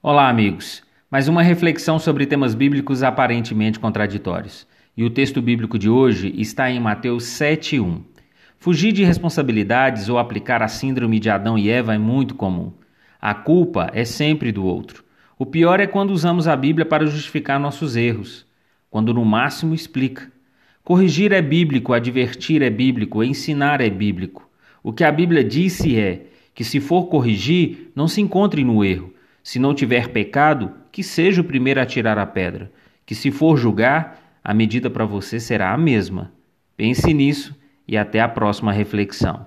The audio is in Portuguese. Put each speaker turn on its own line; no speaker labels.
Olá, amigos. Mais uma reflexão sobre temas bíblicos aparentemente contraditórios. E o texto bíblico de hoje está em Mateus 7:1. Fugir de responsabilidades ou aplicar a síndrome de Adão e Eva é muito comum. A culpa é sempre do outro. O pior é quando usamos a Bíblia para justificar nossos erros, quando no máximo explica. Corrigir é bíblico, advertir é bíblico, ensinar é bíblico. O que a Bíblia disse é que se for corrigir, não se encontre no erro se não tiver pecado, que seja o primeiro a tirar a pedra, que se for julgar, a medida para você será a mesma. Pense nisso e até a próxima reflexão.